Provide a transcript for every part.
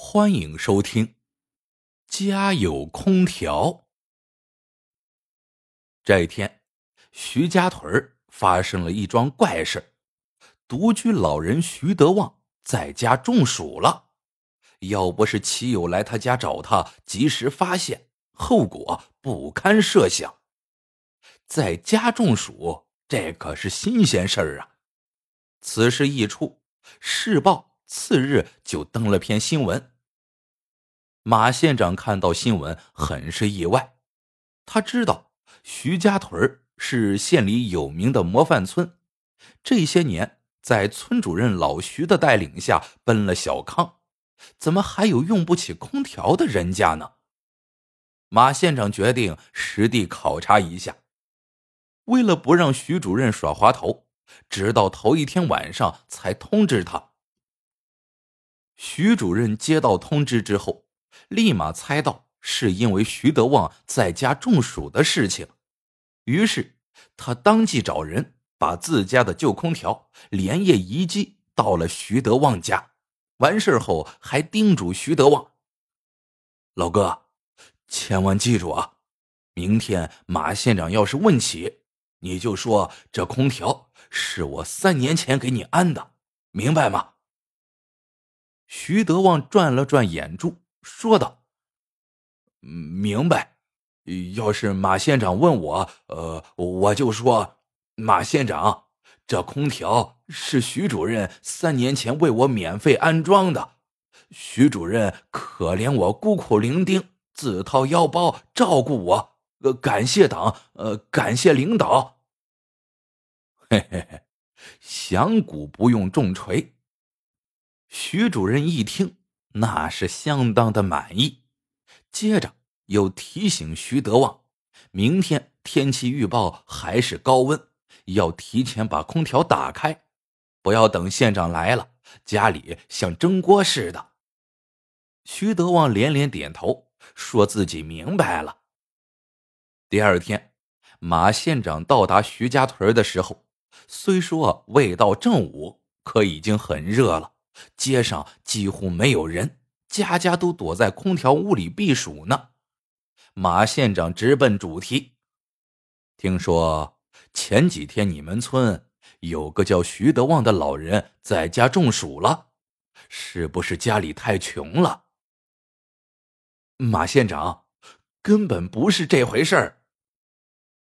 欢迎收听《家有空调》。这一天，徐家屯发生了一桩怪事：独居老人徐德旺在家中暑了。要不是齐友来他家找他，及时发现，后果不堪设想。在家中暑，这可是新鲜事儿啊！此事一出，市报。次日就登了篇新闻。马县长看到新闻，很是意外。他知道徐家屯是县里有名的模范村，这些年在村主任老徐的带领下奔了小康，怎么还有用不起空调的人家呢？马县长决定实地考察一下。为了不让徐主任耍滑头，直到头一天晚上才通知他。徐主任接到通知之后，立马猜到是因为徐德旺在家中暑的事情，于是他当即找人把自家的旧空调连夜移机到了徐德旺家。完事后还叮嘱徐德旺：“老哥，千万记住啊，明天马县长要是问起，你就说这空调是我三年前给你安的，明白吗？”徐德旺转了转眼珠，说道：“明白。要是马县长问我，呃，我就说，马县长，这空调是徐主任三年前为我免费安装的。徐主任可怜我孤苦伶仃，自掏腰包照顾我，呃，感谢党，呃，感谢领导。嘿嘿嘿，响鼓不用重锤。”徐主任一听，那是相当的满意。接着又提醒徐德旺，明天天气预报还是高温，要提前把空调打开，不要等县长来了，家里像蒸锅似的。徐德旺连连点头，说自己明白了。第二天，马县长到达徐家屯的时候，虽说未到正午，可已经很热了。街上几乎没有人，家家都躲在空调屋里避暑呢。马县长直奔主题：“听说前几天你们村有个叫徐德旺的老人在家中暑了，是不是家里太穷了？”马县长，根本不是这回事。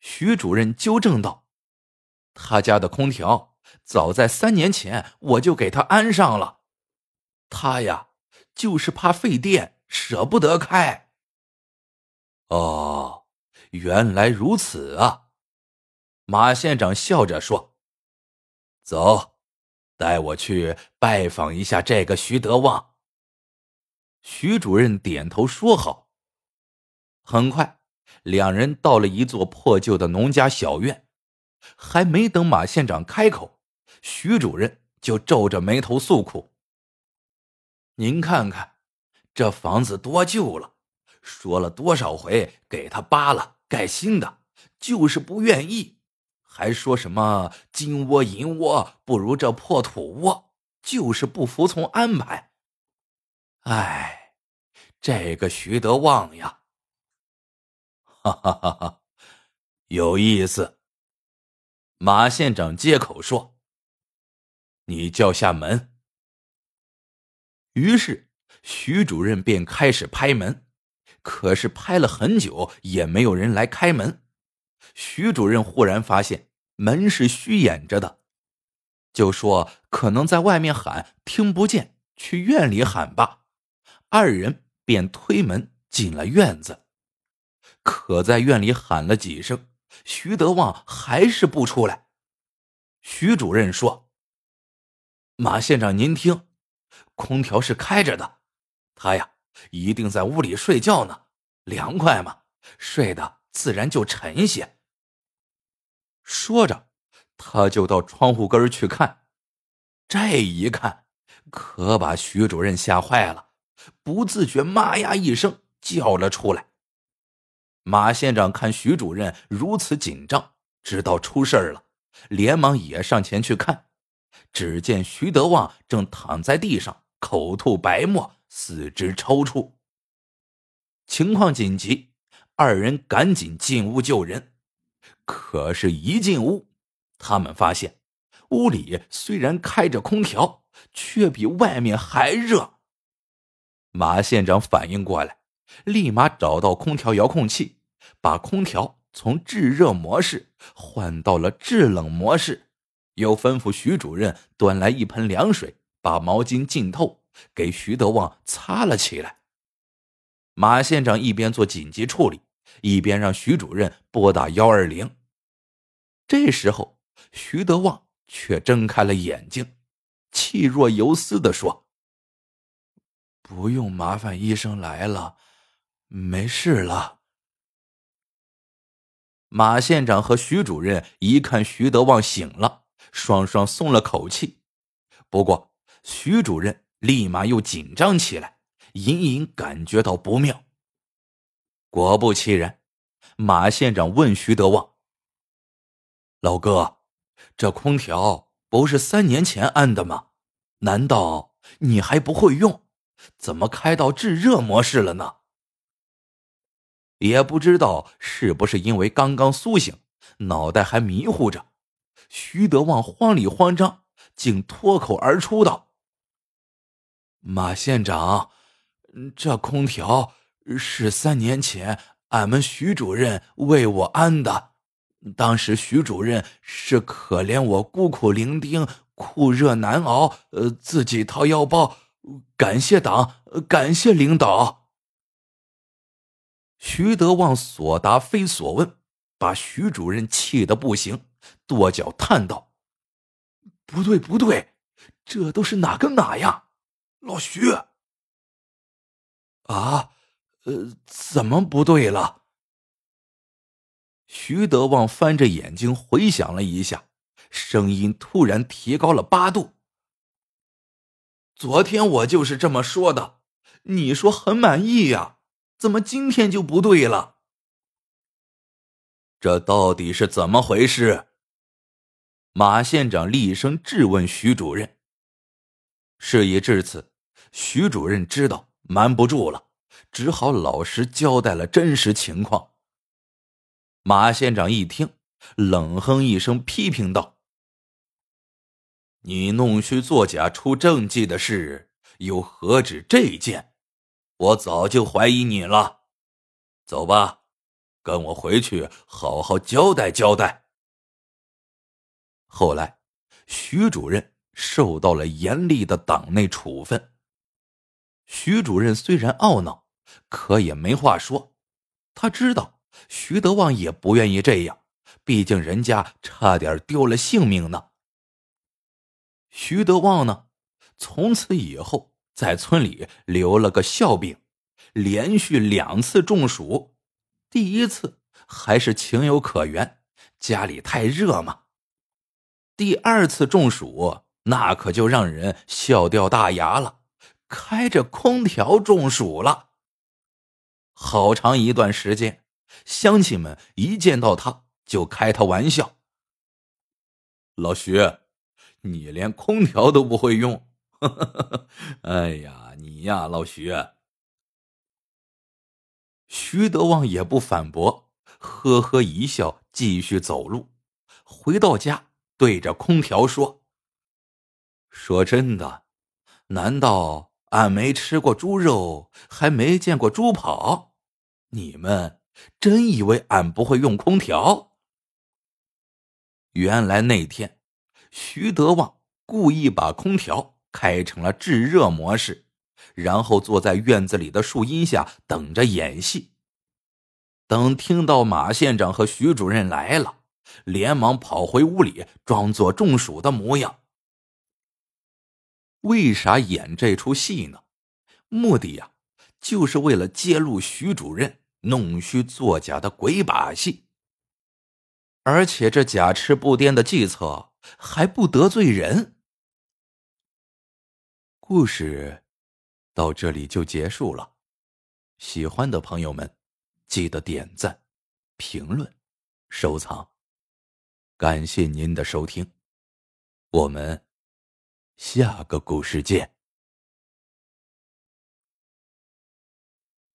徐主任纠正道：“他家的空调早在三年前我就给他安上了。”他呀，就是怕费电，舍不得开。哦，原来如此啊！马县长笑着说：“走，带我去拜访一下这个徐德旺。”徐主任点头说好。很快，两人到了一座破旧的农家小院，还没等马县长开口，徐主任就皱着眉头诉苦。您看看，这房子多旧了，说了多少回给他扒了盖新的，就是不愿意，还说什么金窝银窝不如这破土窝，就是不服从安排。哎，这个徐德旺呀，哈哈哈哈，有意思。马县长接口说：“你叫下门。”于是，徐主任便开始拍门，可是拍了很久也没有人来开门。徐主任忽然发现门是虚掩着的，就说：“可能在外面喊听不见，去院里喊吧。”二人便推门进了院子，可在院里喊了几声，徐德旺还是不出来。徐主任说：“马县长，您听。”空调是开着的，他呀一定在屋里睡觉呢，凉快嘛，睡得自然就沉些。说着，他就到窗户根去看，这一看，可把徐主任吓坏了，不自觉“妈呀”一声叫了出来。马县长看徐主任如此紧张，知道出事了，连忙也上前去看。只见徐德旺正躺在地上，口吐白沫，四肢抽搐。情况紧急，二人赶紧进屋救人。可是，一进屋，他们发现屋里虽然开着空调，却比外面还热。马县长反应过来，立马找到空调遥控器，把空调从制热模式换到了制冷模式，又吩咐徐主任端来一盆凉水，把毛巾浸透，给徐德旺擦了起来。马县长一边做紧急处理，一边让徐主任拨打幺二零。这时候，徐德旺却睁开了眼睛，气若游丝的说：“不用麻烦医生来了，没事了。”马县长和徐主任一看徐德旺醒了，双双松了口气。不过，徐主任立马又紧张起来，隐隐感觉到不妙。果不其然，马县长问徐德旺。老哥，这空调不是三年前安的吗？难道你还不会用？怎么开到制热模式了呢？也不知道是不是因为刚刚苏醒，脑袋还迷糊着，徐德旺慌里慌张，竟脱口而出道：“马县长，这空调是三年前俺们徐主任为我安的。”当时徐主任是可怜我孤苦伶仃、酷热难熬，呃，自己掏腰包。感谢党，感谢领导。徐德旺所答非所问，把徐主任气得不行，跺脚叹道：“不对，不对，这都是哪跟哪呀？老徐，啊，呃，怎么不对了？”徐德旺翻着眼睛回想了一下，声音突然提高了八度。昨天我就是这么说的，你说很满意呀？怎么今天就不对了？这到底是怎么回事？马县长厉声质问徐主任。事已至此，徐主任知道瞒不住了，只好老实交代了真实情况。马县长一听，冷哼一声，批评道：“你弄虚作假出政绩的事，又何止这件？我早就怀疑你了。走吧，跟我回去好好交代交代。”后来，徐主任受到了严厉的党内处分。徐主任虽然懊恼，可也没话说，他知道。徐德旺也不愿意这样，毕竟人家差点丢了性命呢。徐德旺呢，从此以后在村里留了个笑柄，连续两次中暑，第一次还是情有可原，家里太热嘛。第二次中暑，那可就让人笑掉大牙了，开着空调中暑了，好长一段时间。乡亲们一见到他就开他玩笑。老徐，你连空调都不会用，哎呀，你呀，老徐。徐德旺也不反驳，呵呵一笑，继续走路。回到家，对着空调说：“说真的，难道俺没吃过猪肉，还没见过猪跑？你们？”真以为俺不会用空调？原来那天，徐德旺故意把空调开成了制热模式，然后坐在院子里的树荫下等着演戏。等听到马县长和徐主任来了，连忙跑回屋里，装作中暑的模样。为啥演这出戏呢？目的呀，就是为了揭露徐主任。弄虚作假的鬼把戏，而且这假痴不癫的计策还不得罪人。故事到这里就结束了，喜欢的朋友们记得点赞、评论、收藏，感谢您的收听，我们下个故事见。